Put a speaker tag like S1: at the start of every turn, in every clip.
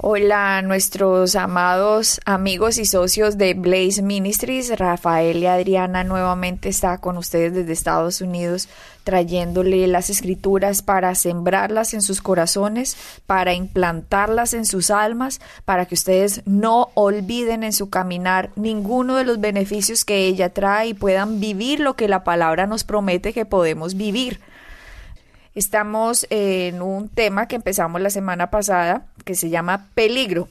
S1: Hola, nuestros amados amigos y socios de Blaze Ministries. Rafael y Adriana nuevamente está con ustedes desde Estados Unidos trayéndole las escrituras para sembrarlas en sus corazones, para implantarlas en sus almas, para que ustedes no olviden en su caminar ninguno de los beneficios que ella trae y puedan vivir lo que la palabra nos promete que podemos vivir. Estamos en un tema que empezamos la semana pasada que se llama peligro,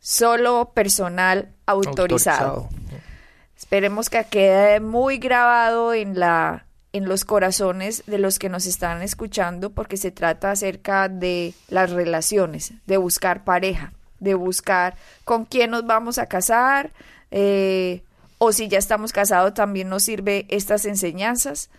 S1: solo personal autorizado. Esperemos que quede muy grabado en la en los corazones de los que nos están escuchando porque se trata acerca de las relaciones, de buscar pareja, de buscar con quién nos vamos a casar eh, o si ya estamos casados también nos sirve estas enseñanzas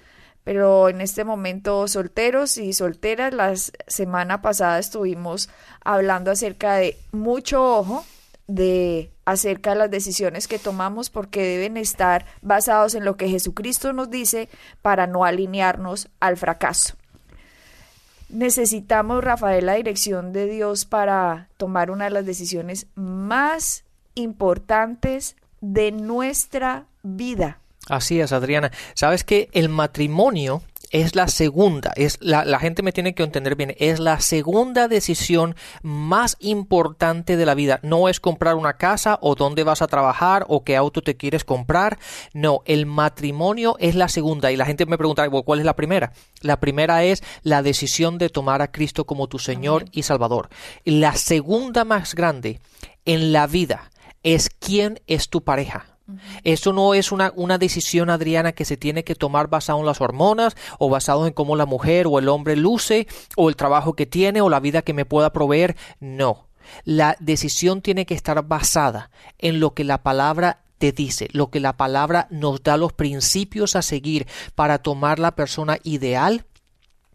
S1: pero en este momento solteros y solteras, la semana pasada estuvimos hablando acerca de mucho ojo de acerca de las decisiones que tomamos porque deben estar basados en lo que Jesucristo nos dice para no alinearnos al fracaso. Necesitamos, Rafael, la dirección de Dios para tomar una de las decisiones más importantes de nuestra vida.
S2: Así es, Adriana. Sabes que el matrimonio es la segunda, es la, la, gente me tiene que entender bien, es la segunda decisión más importante de la vida. No es comprar una casa o dónde vas a trabajar o qué auto te quieres comprar. No, el matrimonio es la segunda. Y la gente me pregunta, ¿cuál es la primera? La primera es la decisión de tomar a Cristo como tu Señor y Salvador. La segunda más grande en la vida es quién es tu pareja. Eso no es una, una, decisión, Adriana, que se tiene que tomar basado en las hormonas o basado en cómo la mujer o el hombre luce o el trabajo que tiene o la vida que me pueda proveer. No. La decisión tiene que estar basada en lo que la palabra te dice, lo que la palabra nos da los principios a seguir para tomar la persona ideal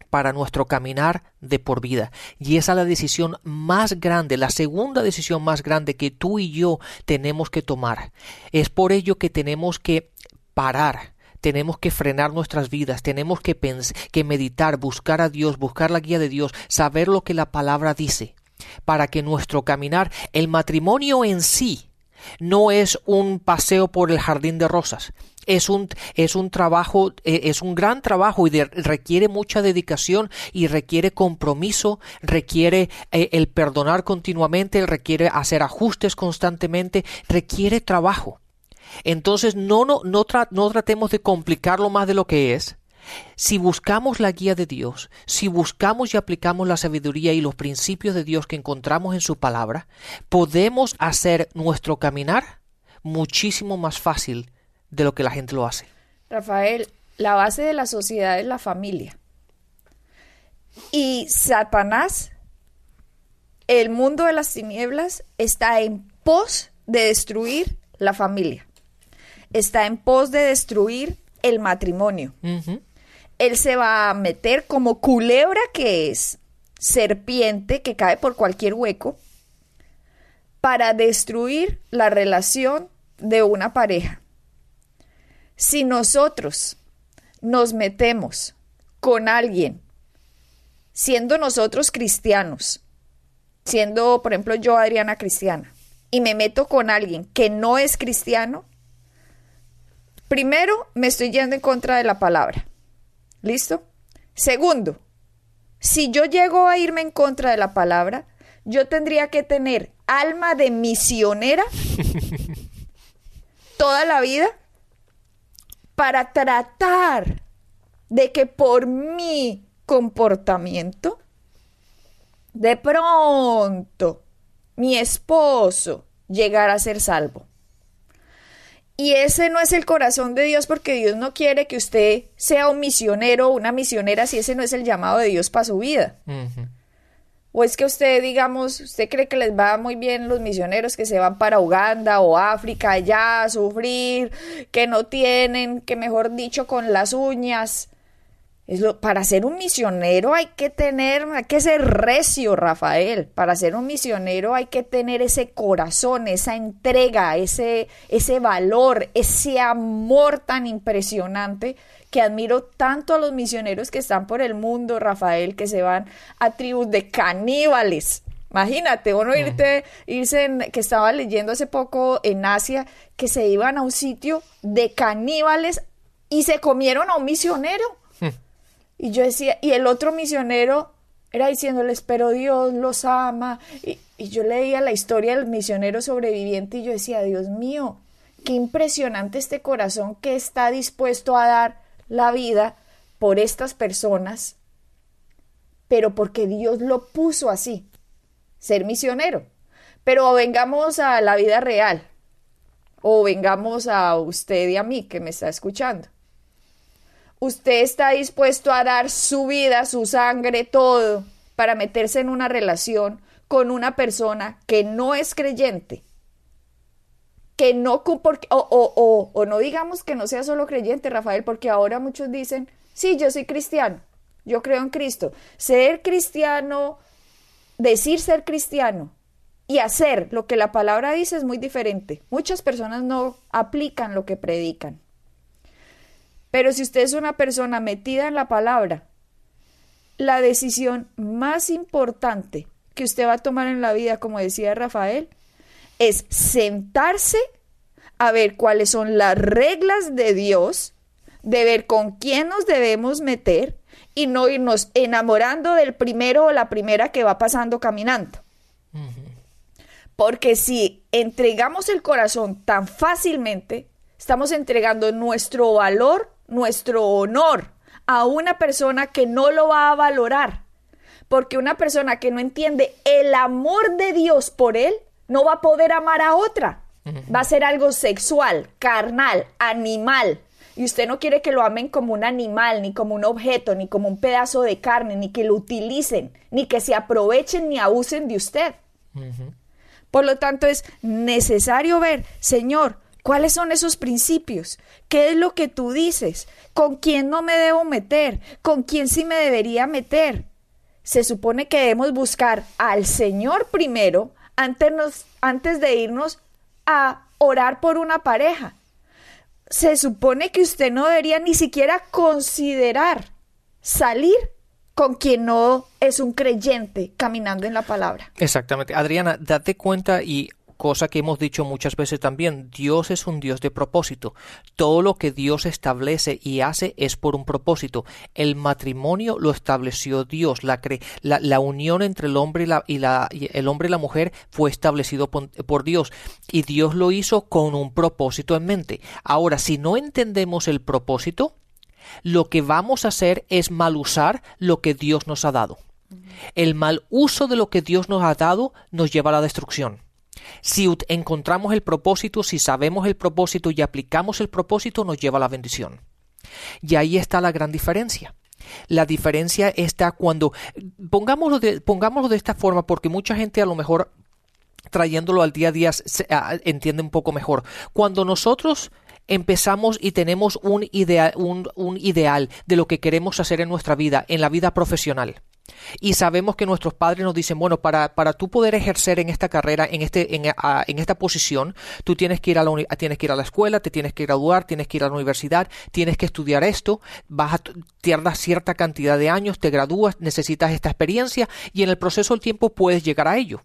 S2: para nuestro caminar de por vida. Y esa es la decisión más grande, la segunda decisión más grande que tú y yo tenemos que tomar. Es por ello que tenemos que parar tenemos que frenar nuestras vidas, tenemos que, que meditar, buscar a Dios, buscar la guía de Dios, saber lo que la palabra dice, para que nuestro caminar, el matrimonio en sí, no es un paseo por el jardín de rosas, es un, es un trabajo, eh, es un gran trabajo y requiere mucha dedicación y requiere compromiso, requiere eh, el perdonar continuamente, requiere hacer ajustes constantemente, requiere trabajo. Entonces no, no, no, no tratemos de complicarlo más de lo que es. Si buscamos la guía de Dios, si buscamos y aplicamos la sabiduría y los principios de Dios que encontramos en su palabra, podemos hacer nuestro caminar muchísimo más fácil de lo que la gente lo hace.
S1: Rafael, la base de la sociedad es la familia. Y Satanás, el mundo de las tinieblas, está en pos de destruir la familia. Está en pos de destruir el matrimonio. Él se va a meter como culebra que es, serpiente que cae por cualquier hueco, para destruir la relación de una pareja. Si nosotros nos metemos con alguien, siendo nosotros cristianos, siendo, por ejemplo, yo Adriana cristiana, y me meto con alguien que no es cristiano, primero me estoy yendo en contra de la palabra. ¿Listo? Segundo, si yo llego a irme en contra de la palabra, yo tendría que tener alma de misionera toda la vida para tratar de que por mi comportamiento, de pronto, mi esposo llegara a ser salvo. Y ese no es el corazón de Dios porque Dios no quiere que usted sea un misionero o una misionera si ese no es el llamado de Dios para su vida. ¿O es que usted, digamos, usted cree que les va muy bien los misioneros que se van para Uganda o África allá a sufrir, que no tienen, que mejor dicho, con las uñas? Es lo, para ser un misionero hay que tener, hay que ser recio, Rafael. Para ser un misionero hay que tener ese corazón, esa entrega, ese, ese valor, ese amor tan impresionante que admiro tanto a los misioneros que están por el mundo, Rafael, que se van a tribus de caníbales. Imagínate, uno irte, irse, que estaba leyendo hace poco en Asia, que se iban a un sitio de caníbales y se comieron a un misionero. Y yo decía, y el otro misionero era diciéndoles, pero Dios los ama. Y, y yo leía la historia del misionero sobreviviente y yo decía, Dios mío, qué impresionante este corazón que está dispuesto a dar la vida por estas personas, pero porque Dios lo puso así, ser misionero. Pero vengamos a la vida real, o vengamos a usted y a mí que me está escuchando. Usted está dispuesto a dar su vida, su sangre, todo, para meterse en una relación con una persona que no es creyente, que no, porque, o, o, o, no digamos que no sea solo creyente, Rafael, porque ahora muchos dicen, sí, yo soy cristiano, yo creo en Cristo. Ser cristiano, decir ser cristiano y hacer lo que la palabra dice es muy diferente. Muchas personas no aplican lo que predican. Pero si usted es una persona metida en la palabra, la decisión más importante que usted va a tomar en la vida, como decía Rafael, es sentarse a ver cuáles son las reglas de Dios, de ver con quién nos debemos meter y no irnos enamorando del primero o la primera que va pasando caminando. Porque si entregamos el corazón tan fácilmente, estamos entregando nuestro valor, nuestro honor a una persona que no lo va a valorar. Porque una persona que no entiende el amor de Dios por él, no va a poder amar a otra. Va a ser algo sexual, carnal, animal. Y usted no quiere que lo amen como un animal, ni como un objeto, ni como un pedazo de carne, ni que lo utilicen, ni que se aprovechen ni abusen de usted. Por lo tanto, es necesario ver, Señor, ¿Cuáles son esos principios? ¿Qué es lo que tú dices? ¿Con quién no me debo meter? ¿Con quién sí me debería meter? Se supone que debemos buscar al Señor primero antes, antes de irnos a orar por una pareja. Se supone que usted no debería ni siquiera considerar salir con quien no es un creyente caminando en la palabra.
S2: Exactamente. Adriana, date cuenta y cosa que hemos dicho muchas veces también, Dios es un Dios de propósito. Todo lo que Dios establece y hace es por un propósito. El matrimonio lo estableció Dios, la, la, unión entre el hombre y, la, y, la, el hombre y la mujer fue establecido por, por Dios y Dios lo hizo con un propósito en mente. Ahora, si no entendemos el propósito, lo que vamos a hacer es mal usar lo que Dios nos ha dado. El mal uso de lo que Dios nos ha dado nos lleva a la destrucción. Si encontramos el propósito, si sabemos el propósito y aplicamos el propósito, nos lleva a la bendición. Y ahí está la gran diferencia. La diferencia está cuando, pongámoslo de, esta forma, porque mucha gente a lo mejor trayéndolo al día a día entiende un poco mejor. Cuando nosotros empezamos y tenemos un ideal de lo que queremos hacer en nuestra vida, en la vida profesional, y sabemos que nuestros padres nos dicen, bueno, para, para tú poder ejercer en esta carrera, en, este, en, en esta posición, tú tienes que, ir a la, tienes que ir a la escuela, te tienes que graduar, tienes que ir a la universidad, tienes que estudiar esto, vas a tardar cierta cantidad de años, te gradúas, necesitas esta experiencia y en el proceso del tiempo puedes llegar a ello.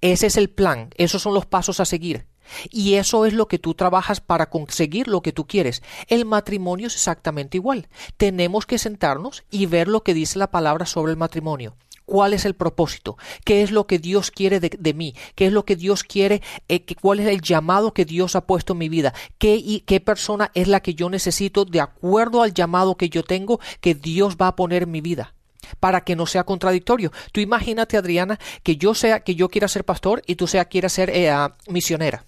S2: Ese es el plan, esos son los pasos a seguir. Y eso es lo que tú trabajas para conseguir lo que tú quieres. El matrimonio es exactamente igual. Tenemos que sentarnos y ver lo que dice la palabra sobre el matrimonio. ¿Cuál es el propósito? ¿Qué es lo que Dios quiere de, mí? ¿Qué es lo que Dios quiere? Eh, ¿Cuál es el llamado que Dios ha puesto en mi vida? ¿Qué, y, ¿Qué persona es la que yo necesito de acuerdo al llamado que yo tengo que Dios va a poner en mi vida? para que no sea contradictorio. Tú imagínate, Adriana, que yo sea, que yo quiera ser pastor y tú sea quiera ser eh, ah, misionera.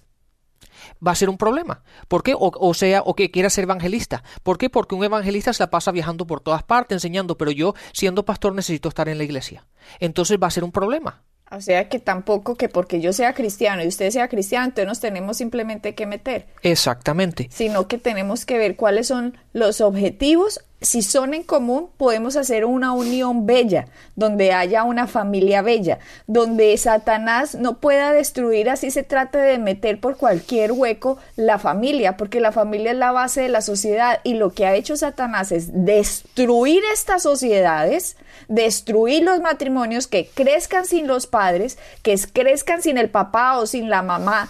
S2: Va a ser un problema. ¿Por qué? O, sea, o que quiera ser evangelista. ¿Por qué? Porque un evangelista se la pasa viajando por todas partes enseñando, pero yo siendo pastor necesito estar en la iglesia. Entonces va a ser un problema.
S1: O sea que tampoco que porque yo sea cristiano y usted sea cristiano, entonces nos tenemos simplemente que meter.
S2: Exactamente.
S1: Sino que tenemos que ver cuáles son los objetivos si son en común, podemos hacer una unión bella, donde haya una familia bella, donde Satanás no pueda destruir, así se trate de meter por cualquier hueco la familia, porque la familia es la base de la sociedad y lo que ha hecho Satanás es destruir estas sociedades, destruir los matrimonios que crezcan sin los padres, que crezcan sin el papá o sin la mamá,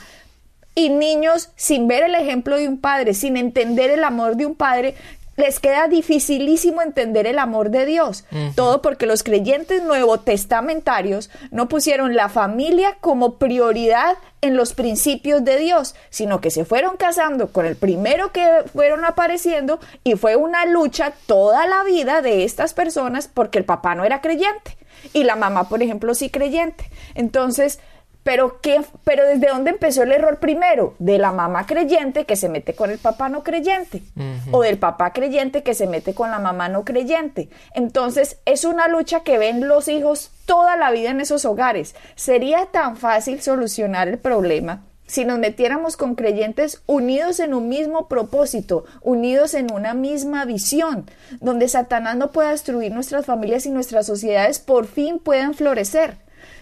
S1: y niños sin ver el ejemplo de un padre, sin entender el amor de un padre, les queda dificilísimo entender el amor de Dios. Todo porque los creyentes nuevo-testamentarios no pusieron la familia como prioridad en los principios de Dios, sino que se fueron casando con el primero que fueron apareciendo y fue una lucha toda la vida de estas personas porque el papá no era creyente y la mamá, por ejemplo, sí creyente. Entonces, pero, ¿qué, pero ¿desde dónde empezó el error primero? De la mamá creyente que se mete con el papá no creyente. O del papá creyente que se mete con la mamá no creyente. Entonces es una lucha que ven los hijos toda la vida en esos hogares. Sería tan fácil solucionar el problema si nos metiéramos con creyentes unidos en un mismo propósito, unidos en una misma visión, donde Satanás no pueda destruir nuestras familias y nuestras sociedades por fin puedan florecer.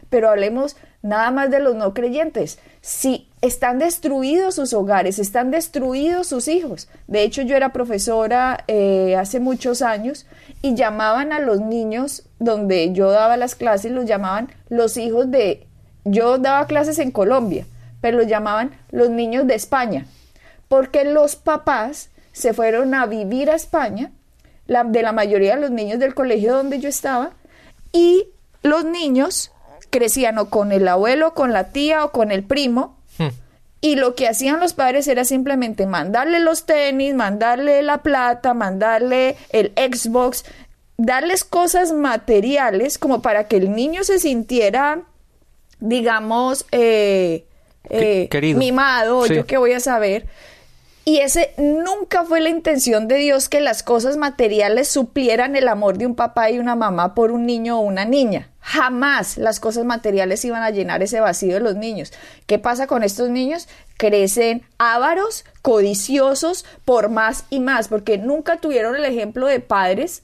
S1: Pero hablemos nada más de los no creyentes. Si están destruidos sus hogares, están destruidos sus hijos. De hecho, yo era profesora eh, hace muchos años y llamaban a los niños donde yo daba las clases, los llamaban los hijos de... Yo daba clases en Colombia, pero los llamaban los niños de España, porque los papás se fueron a vivir a España, de la mayoría de los niños del colegio donde yo estaba, y los niños crecían o con el abuelo, con la tía o con el primo. Hmm. Y lo que hacían los padres era simplemente mandarle los tenis, mandarle la plata, mandarle el Xbox, darles cosas materiales como para que el niño se sintiera, digamos, eh, eh, mimado, yo qué voy a saber. Y ese nunca fue la intención de Dios que las cosas materiales suplieran el amor de un papá y una mamá por un niño o una niña. Jamás las cosas materiales iban a llenar ese vacío de los niños. ¿Qué pasa con estos niños? Crecen ávaros, codiciosos por más y más, porque nunca tuvieron el ejemplo de padres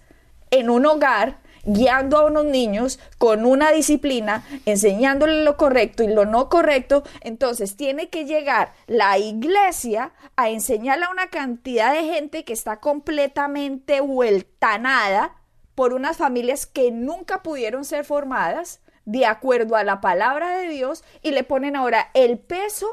S1: en un hogar guiando a unos niños con una disciplina, enseñándoles lo correcto y lo no correcto, entonces tiene que llegar la iglesia a enseñarle a una cantidad de gente que está completamente vueltanada por unas familias que nunca pudieron ser formadas de acuerdo a la palabra de Dios y le ponen ahora el peso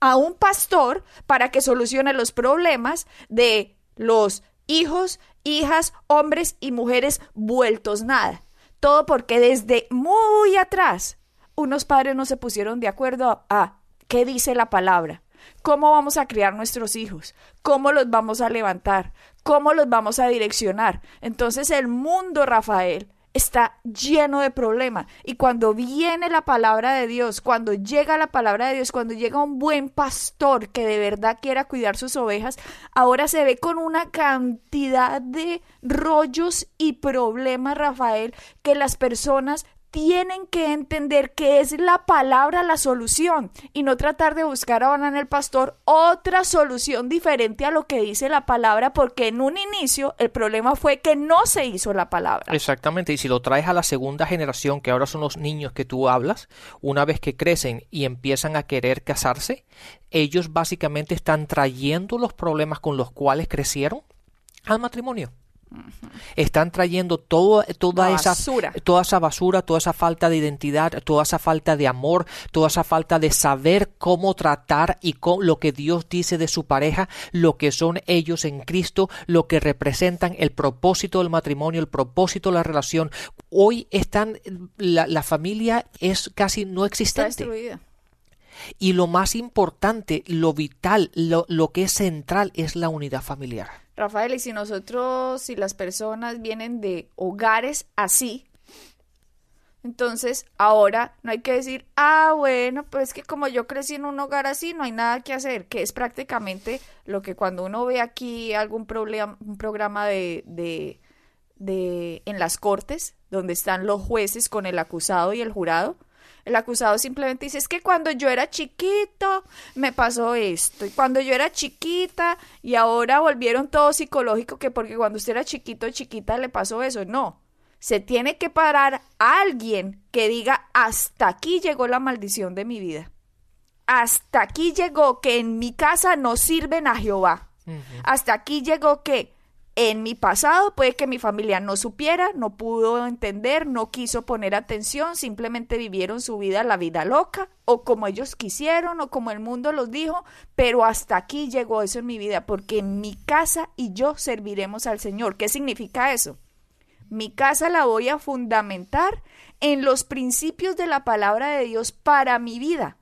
S1: a un pastor para que solucione los problemas de los hijos, hijas, hombres y mujeres vueltos nada. Todo porque desde muy atrás unos padres no se pusieron de acuerdo a, qué dice la palabra. ¿Cómo vamos a criar nuestros hijos? ¿Cómo los vamos a levantar? ¿Cómo los vamos a direccionar? Entonces el mundo, Rafael, está lleno de problemas. Y cuando viene la palabra de Dios, cuando llega la palabra de Dios, cuando llega un buen pastor que de verdad quiera cuidar sus ovejas, ahora se ve con una cantidad de rollos y problemas, Rafael, que las personas tienen que entender que es la palabra la solución y no tratar de buscar ahora en el pastor otra solución diferente a lo que dice la palabra porque en un inicio el problema fue que no se hizo la palabra.
S2: Exactamente, y si lo traes a la segunda generación, que ahora son los niños que tú hablas, una vez que crecen y empiezan a querer casarse, ellos básicamente están trayendo los problemas con los cuales crecieron al matrimonio. Están trayendo toda esa basura. toda esa basura, toda esa falta de identidad, toda esa falta de amor, toda esa falta de saber cómo tratar y con lo que Dios dice de su pareja, lo que son ellos en Cristo, lo que representan el propósito del matrimonio, el propósito de la relación. Hoy están la, familia es casi no existente. Y lo más importante, lo vital, lo, lo que es central es la unidad familiar.
S1: Rafael, y si nosotros, si las personas vienen de hogares así, Entonces, ahora no hay que decir, ah, bueno, pues que como yo crecí en un hogar así, no hay nada que hacer, que es prácticamente lo que cuando uno ve aquí algún problema, un programa de, de, de, en las cortes, donde están los jueces con el acusado y el jurado, el acusado simplemente dice, es que cuando yo era chiquito me pasó esto, y cuando yo era chiquita y ahora volvieron todo psicológico, que porque cuando usted era chiquito chiquita le pasó eso, no se tiene que parar alguien que diga, hasta aquí llegó la maldición de mi vida. Hasta aquí llegó que en mi casa no sirven a Jehová. Hasta aquí llegó que en mi pasado puede que mi familia no supiera, no pudo entender, no quiso poner atención, simplemente vivieron su vida la vida loca, o como ellos quisieron, o como el mundo los dijo, pero hasta aquí llegó eso en mi vida, porque mi casa y yo serviremos al Señor. ¿Qué significa eso? Mi casa la voy a fundamentar en los principios de la palabra de Dios para mi vida,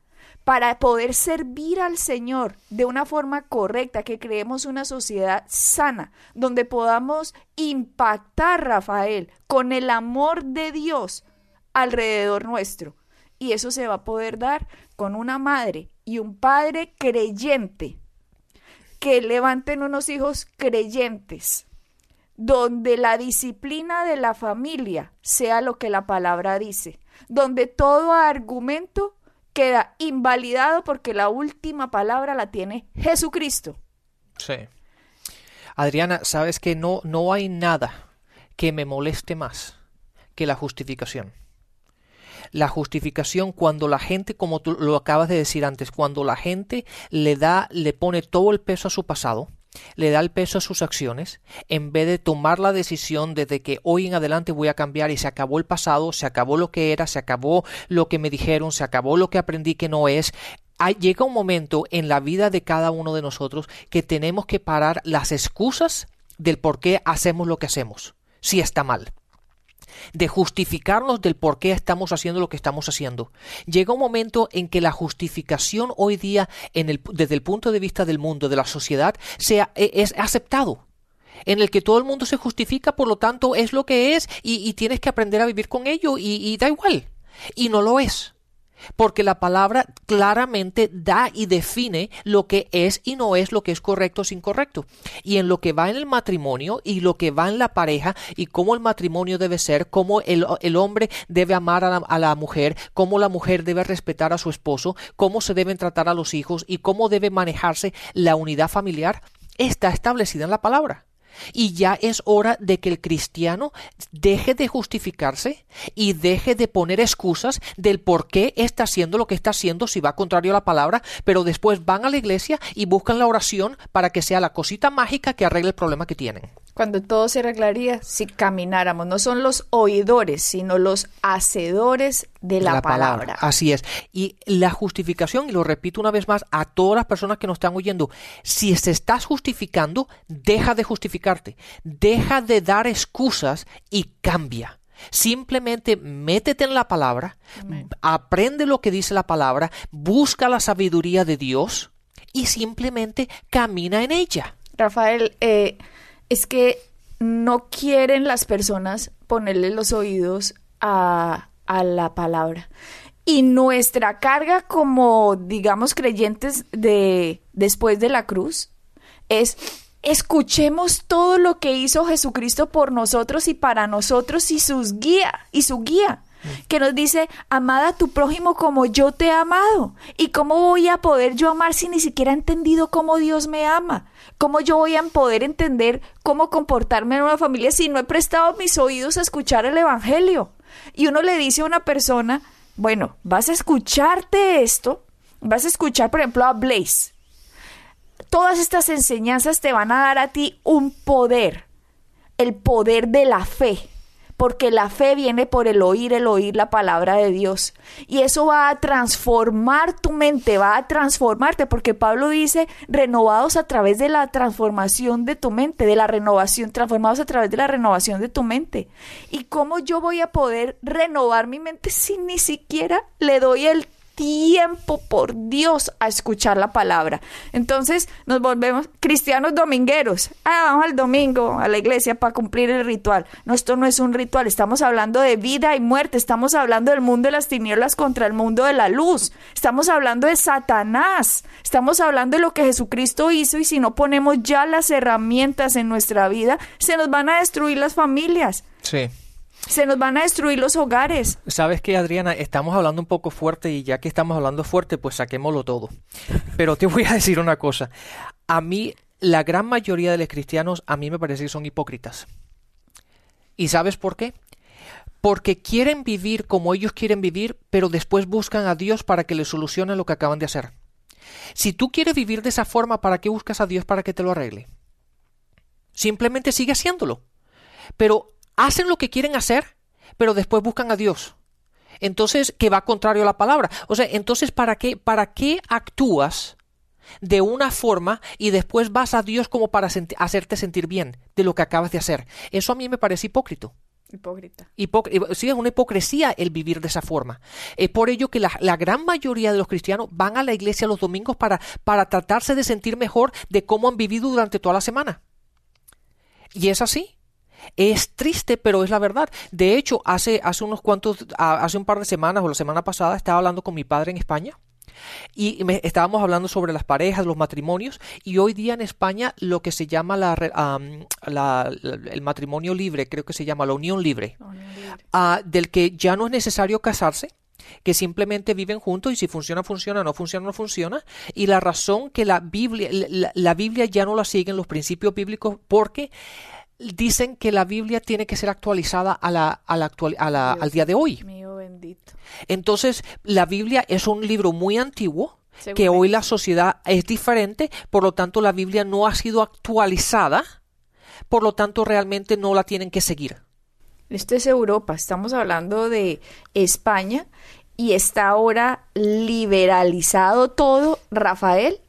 S1: para poder servir al Señor de una forma correcta, que creemos una sociedad sana, donde podamos impactar, Rafael, con el amor de Dios alrededor nuestro. Y eso se va a poder dar con una madre y un padre creyente, que levanten unos hijos creyentes, donde la disciplina de la familia sea lo que la palabra dice, donde todo argumento queda invalidado porque la última palabra la tiene Jesucristo.
S2: Sí. Adriana, sabes que no, no hay nada que me moleste más que la justificación. La justificación cuando la gente, como tú lo acabas de decir antes, cuando la gente le da, le pone todo el peso a su pasado, le da el peso a sus acciones, en vez de tomar la decisión desde que hoy en adelante voy a cambiar y se acabó el pasado, se acabó lo que era, se acabó lo que me dijeron, se acabó lo que aprendí que no es, llega un momento en la vida de cada uno de nosotros que tenemos que parar las excusas del por qué hacemos lo que hacemos, si está mal de justificarnos del por qué estamos haciendo lo que estamos haciendo. Llega un momento en que la justificación hoy día, en el, desde el punto de vista del mundo, de la sociedad, sea, e, es aceptado en el que todo el mundo se justifica, por lo tanto es lo que es y, tienes que aprender a vivir con ello y da igual. Y no lo es porque la palabra claramente da y define lo que es y no es lo que es correcto o incorrecto. Y en lo que va en el matrimonio y lo que va en la pareja y cómo el matrimonio debe ser, cómo el, hombre debe amar a la, a la, mujer, cómo la mujer debe respetar a su esposo, cómo se deben tratar a los hijos y cómo debe manejarse la unidad familiar, está establecida en la palabra. Y ya es hora de que el cristiano deje de justificarse y deje de poner excusas del por qué está haciendo lo que está haciendo si va contrario a la palabra, pero después van a la iglesia y buscan la oración para que sea la cosita mágica que arregle el problema que tienen
S1: cuando todo se arreglaría si camináramos. No son los oidores, sino los hacedores de la, palabra.
S2: Así es. Y la justificación, y lo repito una vez más a todas las personas que nos están oyendo, si se estás justificando, deja de justificarte, deja de dar excusas y cambia. Simplemente métete en la palabra, aprende lo que dice la palabra, busca la sabiduría de Dios y simplemente camina en ella.
S1: Rafael, eh, es que no quieren las personas ponerle los oídos a, a la palabra. Y nuestra carga como, digamos, creyentes de después de la cruz es escuchemos todo lo que hizo Jesucristo por nosotros y para nosotros y sus guía y su guía que nos dice, amada a tu prójimo como yo te he amado. ¿Y cómo voy a poder yo amar si ni siquiera he entendido cómo Dios me ama? ¿Cómo yo voy a poder entender cómo comportarme en una familia si no he prestado mis oídos a escuchar el Evangelio? Y uno le dice a una persona, bueno, vas a escucharte esto, vas a escuchar, por ejemplo, a Blaze. Todas estas enseñanzas te van a dar a ti un poder, el poder de la fe porque la fe viene por el oír, el oír la palabra de Dios. Y eso va a transformar tu mente, va a transformarte, porque Pablo dice, renovados a través de la transformación de tu mente, de la renovación, transformados a través de la renovación de tu mente. ¿Y cómo yo voy a poder renovar mi mente si ni siquiera le doy el tiempo por Dios a escuchar la palabra. Entonces nos volvemos cristianos domingueros. Ah, vamos al domingo a la iglesia para cumplir el ritual. No, esto no es un ritual, estamos hablando de vida y muerte, estamos hablando del mundo de las tinieblas contra el mundo de la luz, estamos hablando de Satanás, estamos hablando de lo que Jesucristo hizo y si no ponemos ya las herramientas en nuestra vida, se nos van a destruir las familias.
S2: Sí.
S1: Se nos van a destruir los hogares.
S2: Sabes que, Adriana, estamos hablando un poco fuerte y ya que estamos hablando fuerte, pues saquémoslo todo. Pero te voy a decir una cosa. A mí, la gran mayoría de los cristianos, a mí me parece que son hipócritas. ¿Y sabes por qué? Porque quieren vivir como ellos quieren vivir, pero después buscan a Dios para que les solucione lo que acaban de hacer. Si tú quieres vivir de esa forma, ¿para qué buscas a Dios para que te lo arregle? Simplemente sigue haciéndolo. Pero hacen lo que quieren hacer, pero después buscan a Dios. Entonces, que va contrario a la palabra. O sea, entonces, ¿para qué, para qué actúas de una forma y después vas a Dios como para hacerte sentir bien de lo que acabas de hacer? Eso a mí me parece hipócrito.
S1: Hipócrita.
S2: sí, es una hipocresía el vivir de esa forma. Es por ello que la, la, gran mayoría de los cristianos van a la iglesia los domingos para, para tratarse de sentir mejor de cómo han vivido durante toda la semana. Y es así. Es triste, pero es la verdad. De hecho, hace, hace unos cuantos, hace un par de semanas o la semana pasada estaba hablando con mi padre en España y estábamos hablando sobre las parejas, los matrimonios, y hoy día en España lo que se llama la, el matrimonio libre, creo que se llama la unión libre, ah, del que ya no es necesario casarse, que simplemente viven juntos y si funciona, funciona, no funciona, no funciona. Y la razón que la Biblia, la Biblia ya no la siguen los principios bíblicos porque dicen que la Biblia tiene que ser actualizada a la, a la actual, a la, al día de hoy.
S1: Mío bendito.
S2: Entonces, la Biblia es un libro muy antiguo, que hoy la sociedad es diferente, por lo tanto la Biblia no ha sido actualizada, por lo tanto realmente no la tienen que seguir.
S1: Esto es Europa, estamos hablando de España y está ahora liberalizado todo, Rafael.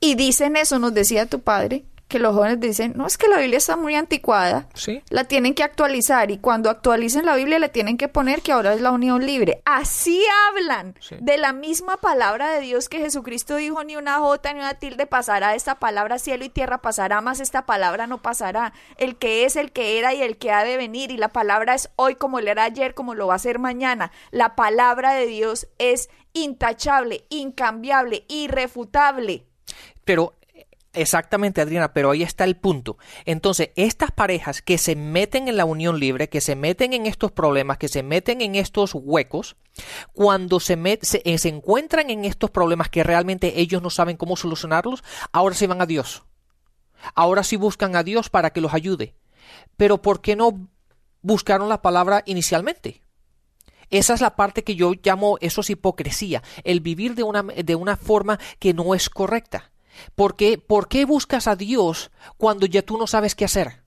S1: Y dicen eso, nos decía tu padre, que los jóvenes dicen, no, es que la Biblia está muy anticuada,
S2: ¿Sí?
S1: la tienen que actualizar y cuando actualicen la Biblia le tienen que poner que ahora es la unión libre. Así hablan de la misma palabra de Dios que Jesucristo dijo, ni una jota ni una tilde pasará, esta palabra cielo y tierra pasará, más esta palabra no pasará. El que es, el que era y el que ha de venir y la palabra es hoy como era ayer, como lo va a ser mañana. La palabra de Dios es intachable, incambiable, irrefutable.
S2: Pero Exactamente, Adriana, pero ahí está el punto. Entonces, estas parejas que se meten en la unión libre, que se meten en estos problemas, que se meten en estos huecos, cuando se, eh, se, encuentran en estos problemas que realmente ellos no saben cómo solucionarlos, ahora se van a Dios. Ahora sí buscan a Dios para que los ayude. Pero ¿por qué no buscaron la palabra inicialmente? Esa es la parte que yo llamo, eso es hipocresía, el vivir de una, de una forma que no es correcta. ¿Por qué, ¿Por qué buscas a Dios cuando ya tú no sabes qué hacer?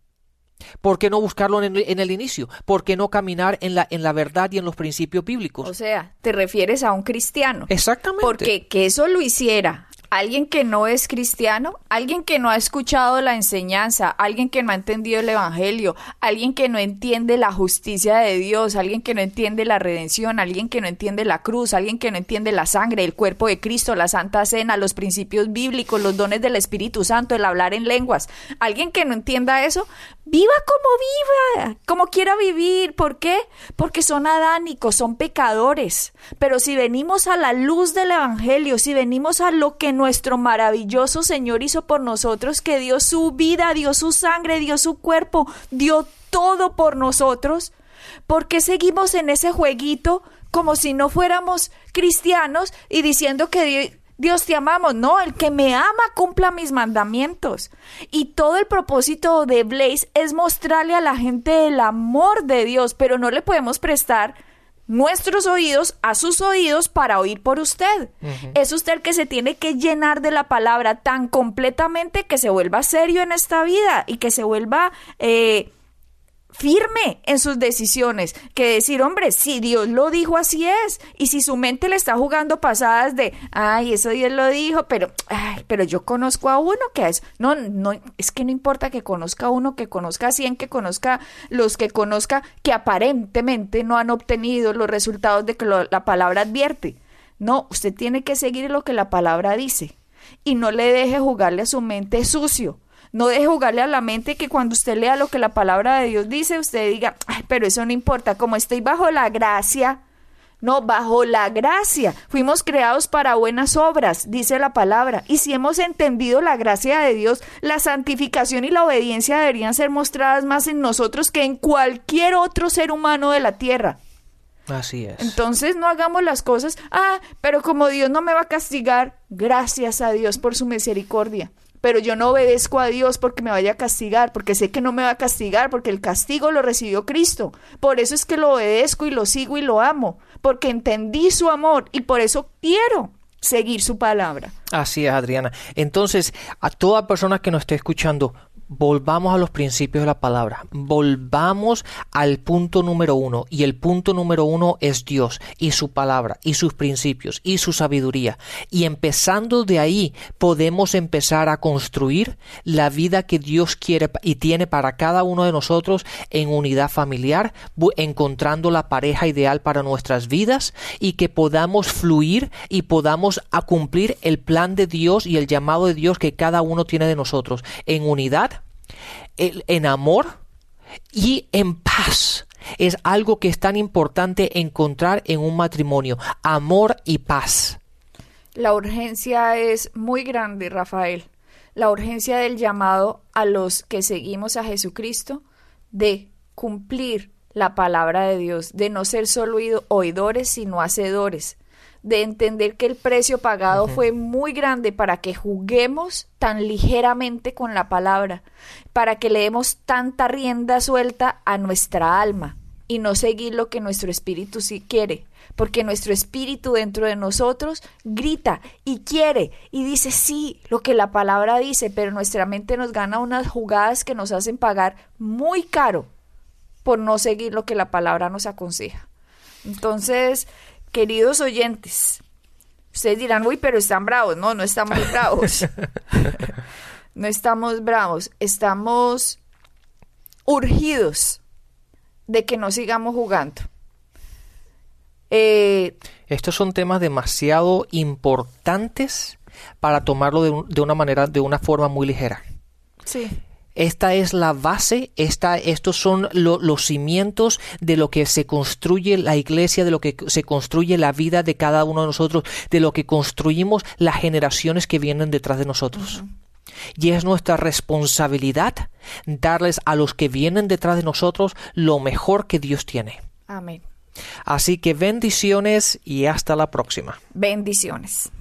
S2: ¿Por qué no buscarlo en el, en el, inicio? ¿Por qué no caminar en la, en la verdad y en los principios bíblicos?
S1: O sea, te refieres a un cristiano.
S2: Exactamente.
S1: Porque que eso lo hiciera alguien que no es cristiano, alguien que no ha escuchado la enseñanza, alguien que no ha entendido el Evangelio, alguien que no entiende la justicia de Dios, alguien que no entiende la redención, alguien que no entiende la cruz, alguien que no entiende la sangre, el cuerpo de Cristo, la Santa Cena, los principios bíblicos, los dones del Espíritu Santo, el hablar en lenguas, alguien que no entienda eso, viva como viva, como quiera vivir. ¿Por qué? Porque son adánicos, son pecadores. Pero si venimos a la luz del Evangelio, si venimos a lo que nuestro maravilloso Señor hizo por nosotros, que dio su vida, dio su sangre, dio su cuerpo, dio todo por nosotros. ¿Por qué seguimos en ese jueguito como si no fuéramos cristianos y diciendo que Dios te amamos? No, el que me ama cumpla mis mandamientos. Y todo el propósito de Blaze es mostrarle a la gente el amor de Dios, pero no le podemos prestar nuestros oídos a sus oídos para oír por usted. Es usted el que se tiene que llenar de la palabra tan completamente que se vuelva serio en esta vida y que se vuelva eh, firme en sus decisiones, que decir, hombre, si Dios lo dijo, así es. Y si su mente le está jugando pasadas de, ay, eso Dios lo dijo, pero, ay, pero yo conozco a uno que es, no, no, es que no importa que conozca a uno, que conozca a cien, que conozca los que conozca, que aparentemente no han obtenido los resultados de que la palabra advierte. No, usted tiene que seguir lo que la palabra dice y no le deje jugarle a su mente sucio. No deje jugarle a la mente que cuando usted lea lo que la palabra de Dios dice, usted diga, ay, pero eso no importa, como estoy bajo la gracia, no, bajo la gracia. Fuimos creados para buenas obras, dice la palabra. Y si hemos entendido la gracia de Dios, la santificación y la obediencia deberían ser mostradas más en nosotros que en cualquier otro ser humano de la tierra.
S2: Así es.
S1: Entonces no hagamos las cosas, ah, pero como Dios no me va a castigar, gracias a Dios por su misericordia. Pero yo no obedezco a Dios porque me vaya a castigar, porque sé que no me va a castigar, porque el castigo lo recibió Cristo. Por eso es que lo obedezco y lo sigo y lo amo, porque entendí su amor y por eso quiero seguir su palabra.
S2: Así es, Adriana. Entonces, a toda persona que nos esté escuchando, volvamos a los principios de la palabra, volvamos al punto número uno, y el punto número uno es Dios y su palabra y sus principios y su sabiduría. Y empezando de ahí podemos empezar a construir la vida que Dios quiere y tiene para cada uno de nosotros en unidad familiar, encontrando la pareja ideal para nuestras vidas y que podamos fluir y podamos cumplir el plan de Dios y el llamado de Dios que cada uno tiene de nosotros en unidad en amor y en paz. Es algo que es tan importante encontrar en un matrimonio, amor y paz.
S1: La urgencia es muy grande, Rafael. La urgencia del llamado a los que seguimos a Jesucristo de cumplir la palabra de Dios, de no ser solo oidores, sino hacedores, de entender que el precio pagado fue muy grande para que juguemos tan ligeramente con la palabra, para que le demos tanta rienda suelta a nuestra alma y no seguir lo que nuestro espíritu sí quiere, porque nuestro espíritu dentro de nosotros grita y quiere y dice sí, lo que la palabra dice, pero nuestra mente nos gana unas jugadas que nos hacen pagar muy caro por no seguir lo que la palabra nos aconseja. Entonces, queridos oyentes, ustedes dirán, uy, pero están bravos. No, no estamos bravos. no estamos bravos, estamos urgidos de que no sigamos jugando.
S2: Eh, Estos son temas demasiado importantes para tomarlo de, de, una manera, de una forma muy ligera.
S1: Sí.
S2: Esta es la base, esta, estos son los cimientos de lo que se construye la iglesia, de lo que se construye la vida de cada uno de nosotros, de lo que construimos las generaciones que vienen detrás de nosotros. Y es nuestra responsabilidad darles a los que vienen detrás de nosotros lo mejor que Dios tiene.
S1: Amén.
S2: Así que bendiciones y hasta la próxima.
S1: Bendiciones.